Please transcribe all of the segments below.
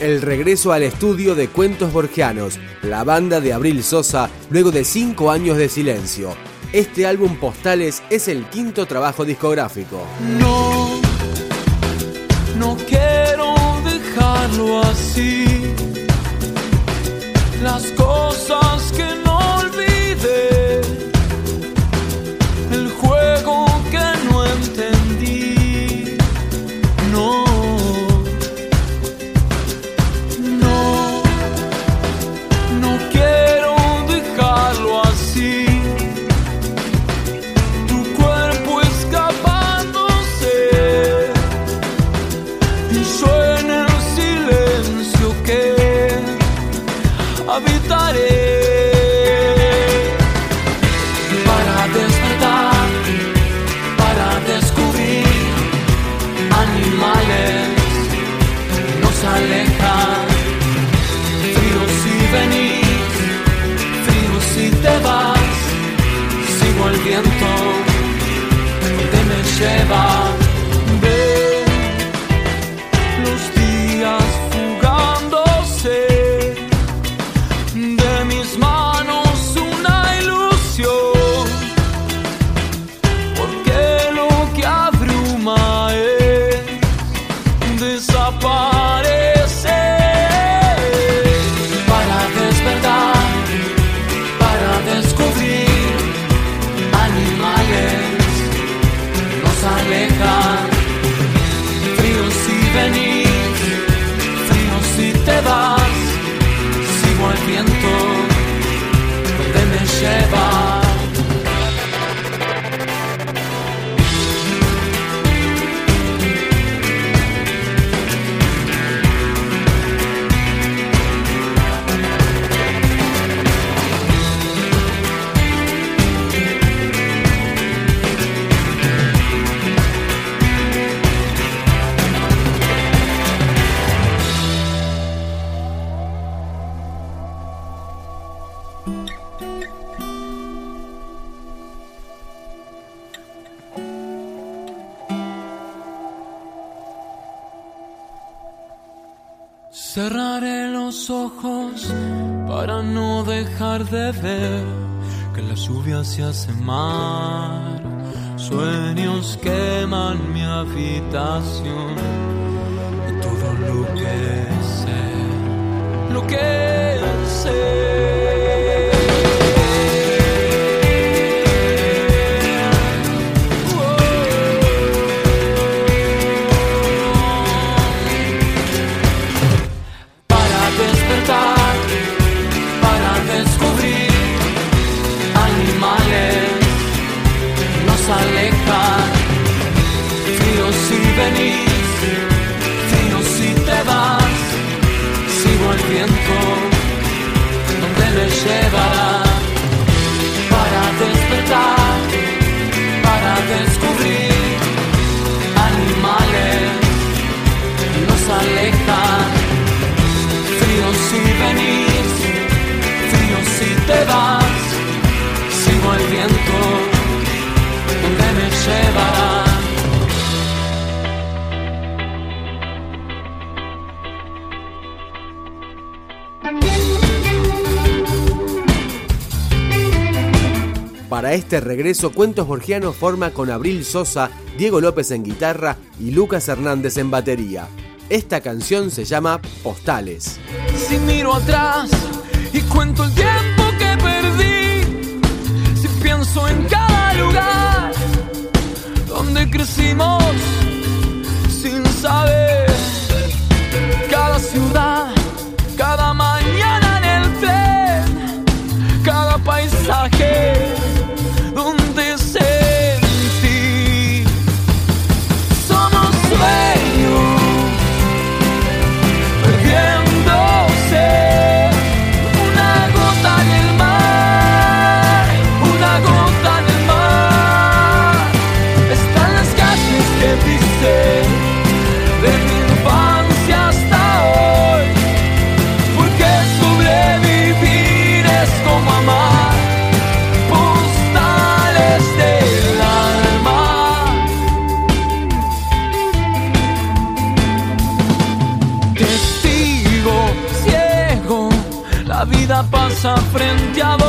El regreso al estudio de Cuentos Borgianos, la banda de Abril Sosa, luego de cinco años de silencio. Este álbum Postales es el quinto trabajo discográfico. No, no quiero dejarlo así. Las cosas que Cerraré los ojos para no dejar de ver que la lluvia se hace mar. Sueños queman mi habitación y todo lo que sé, lo que sé. Para este regreso, Cuentos Borgianos forma con Abril Sosa, Diego López en guitarra y Lucas Hernández en batería. Esta canción se llama Postales. Si miro atrás y cuento el tiempo que perdí, si pienso en cada lugar donde crecimos sin saber, cada ciudad, cada mañana sonrisa frente a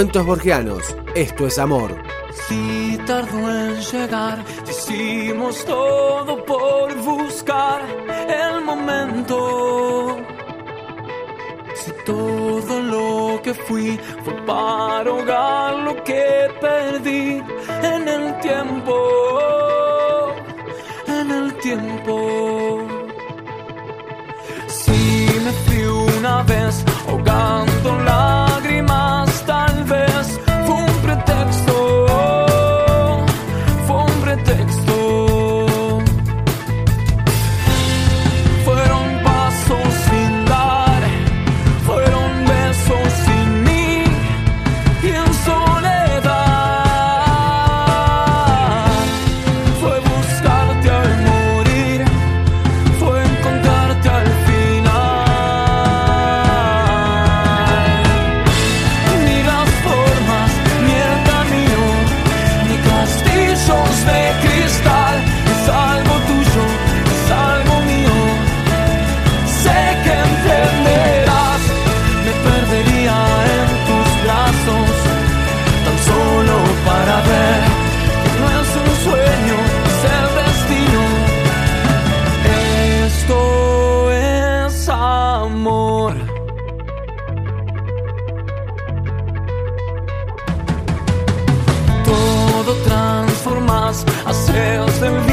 Cuentos borgianos, esto es amor. Si tardó en llegar, hicimos todo por buscar el momento. Si todo lo que fui fue para ahogar lo que perdí en el tiempo, en el tiempo. Si me fui una vez ahogando la nós a seus devidos.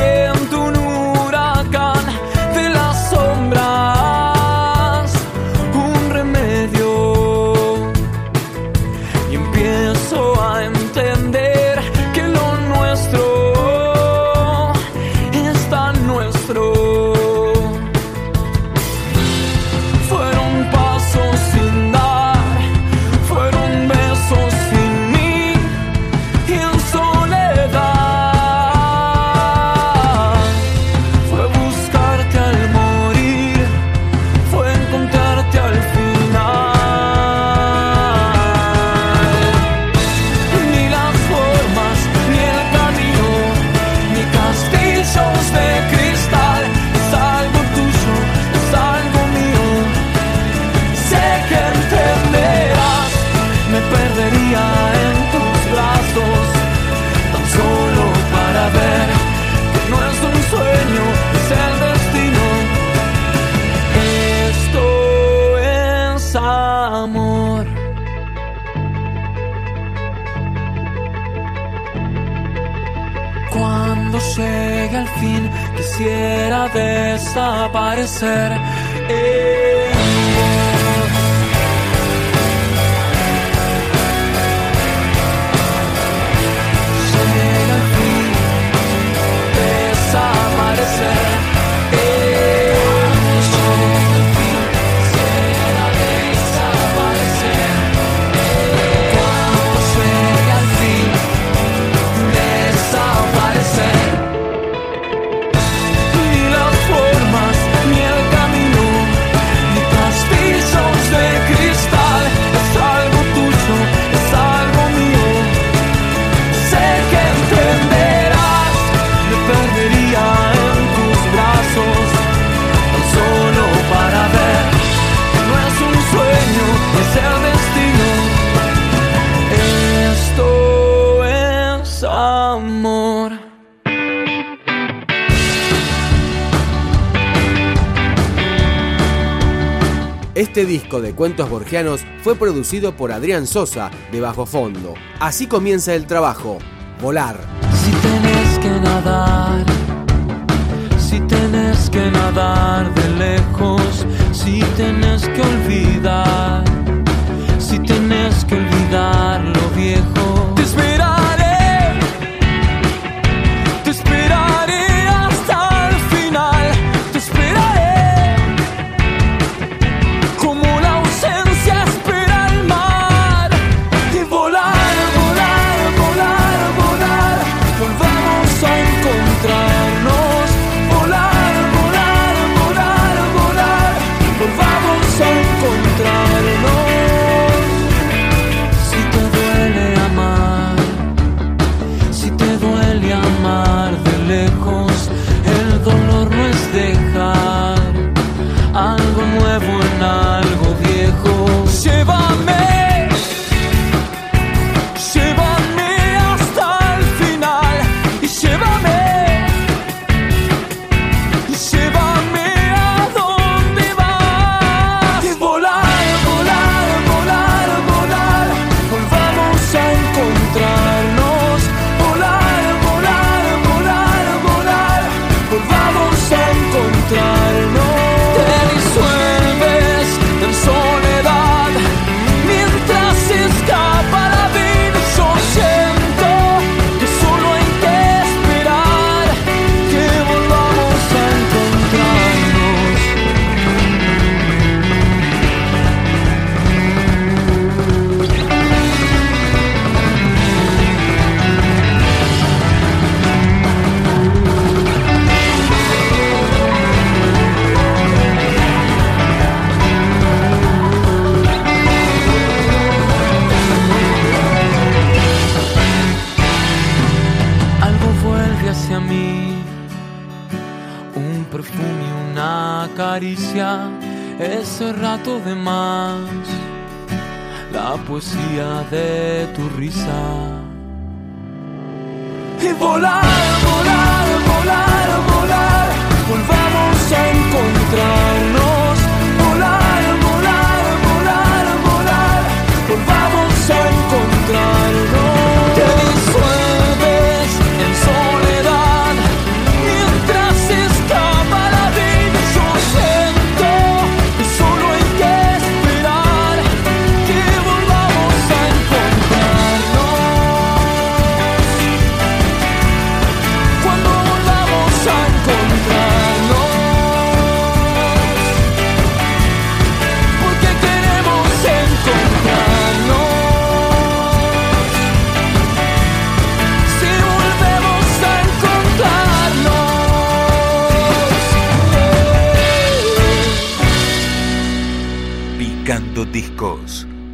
quisiera desaparecer. Eh. Este disco de cuentos borgianos fue producido por Adrián Sosa de Bajo Fondo. Así comienza el trabajo, volar. Si tenés que nadar, si tenés que nadar de lejos, si tenés que olvidar, si tenés que olvidar. tanto de más la poesía de tu risa. Y volar.